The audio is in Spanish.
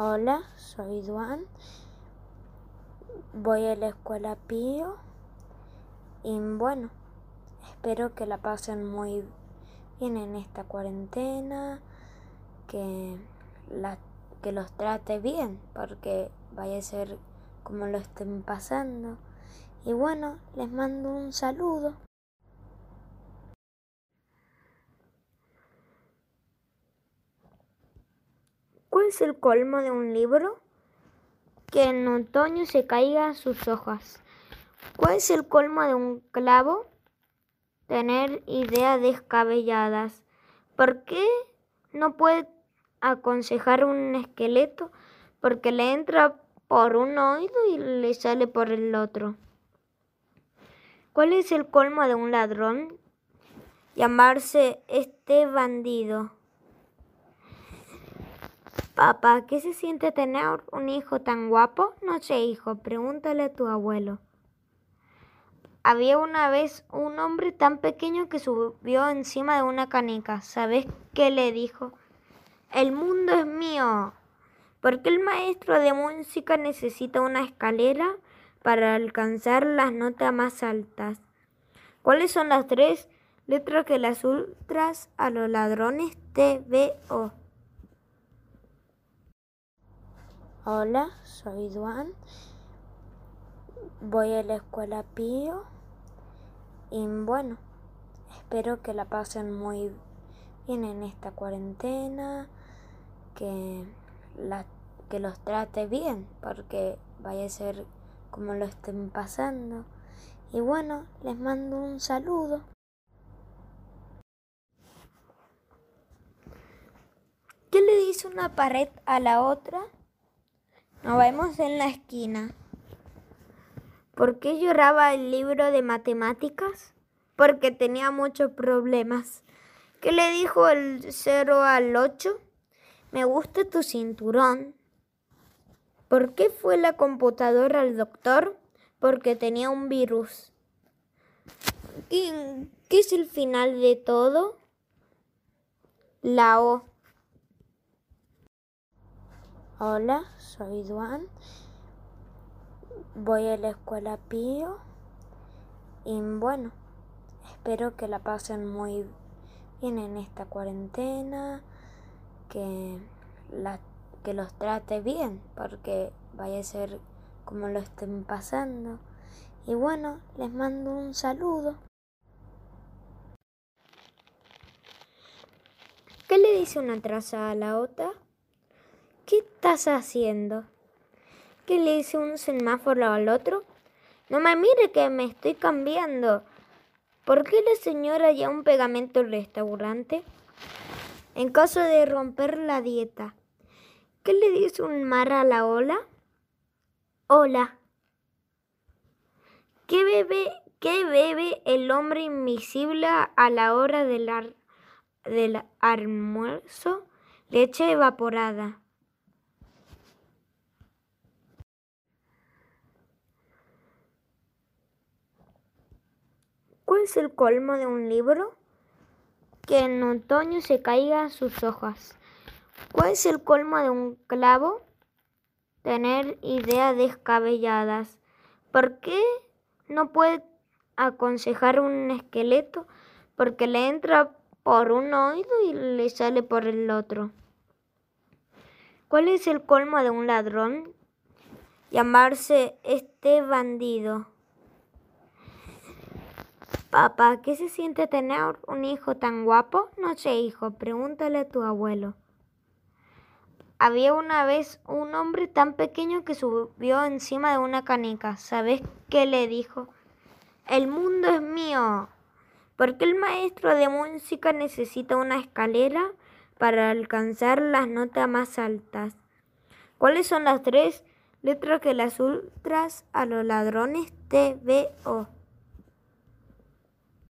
Hola, soy Duan. Voy a la escuela Pío. Y bueno, espero que la pasen muy bien en esta cuarentena. Que, que los trate bien, porque vaya a ser como lo estén pasando. Y bueno, les mando un saludo. Es el colmo de un libro? Que en otoño se caigan sus hojas. ¿Cuál es el colmo de un clavo? Tener ideas descabelladas. ¿Por qué no puede aconsejar un esqueleto? Porque le entra por un oído y le sale por el otro. ¿Cuál es el colmo de un ladrón? Llamarse este bandido. Papá, ¿qué se siente tener un hijo tan guapo? No sé, hijo, pregúntale a tu abuelo. Había una vez un hombre tan pequeño que subió encima de una canica. ¿Sabes qué le dijo? El mundo es mío. ¿Por qué el maestro de música necesita una escalera para alcanzar las notas más altas? ¿Cuáles son las tres letras que las ultras a los ladrones TVO? Hola, soy Duan. Voy a la escuela Pío. Y bueno, espero que la pasen muy bien en esta cuarentena. Que, que los trate bien, porque vaya a ser como lo estén pasando. Y bueno, les mando un saludo. ¿Qué le dice una pared a la otra? Nos vemos en la esquina. ¿Por qué lloraba el libro de matemáticas? Porque tenía muchos problemas. ¿Qué le dijo el 0 al 8? Me gusta tu cinturón. ¿Por qué fue la computadora al doctor? Porque tenía un virus. ¿Qué, qué es el final de todo? La O. Hola, soy Duan. Voy a la escuela Pío. Y bueno, espero que la pasen muy bien en esta cuarentena. Que, la, que los trate bien, porque vaya a ser como lo estén pasando. Y bueno, les mando un saludo. ¿Qué le dice una traza a la otra? ¿Qué estás haciendo? ¿Qué le dice un semáforo al otro? No me mire que me estoy cambiando. ¿Por qué la señora lleva un pegamento al restaurante? En caso de romper la dieta, ¿qué le dice un mar a la ola? Hola. ¿Qué bebe, qué bebe el hombre invisible a la hora del, del almuerzo? Leche evaporada. Es el colmo de un libro? Que en otoño se caigan sus hojas. ¿Cuál es el colmo de un clavo? Tener ideas descabelladas. ¿Por qué no puede aconsejar un esqueleto? Porque le entra por un oído y le sale por el otro. ¿Cuál es el colmo de un ladrón? Llamarse este bandido. Papá, ¿qué se siente tener un hijo tan guapo? No sé, hijo, pregúntale a tu abuelo. Había una vez un hombre tan pequeño que subió encima de una canica. ¿Sabes qué le dijo? El mundo es mío. ¿Por qué el maestro de música necesita una escalera para alcanzar las notas más altas? ¿Cuáles son las tres letras que las ultras a los ladrones TVO?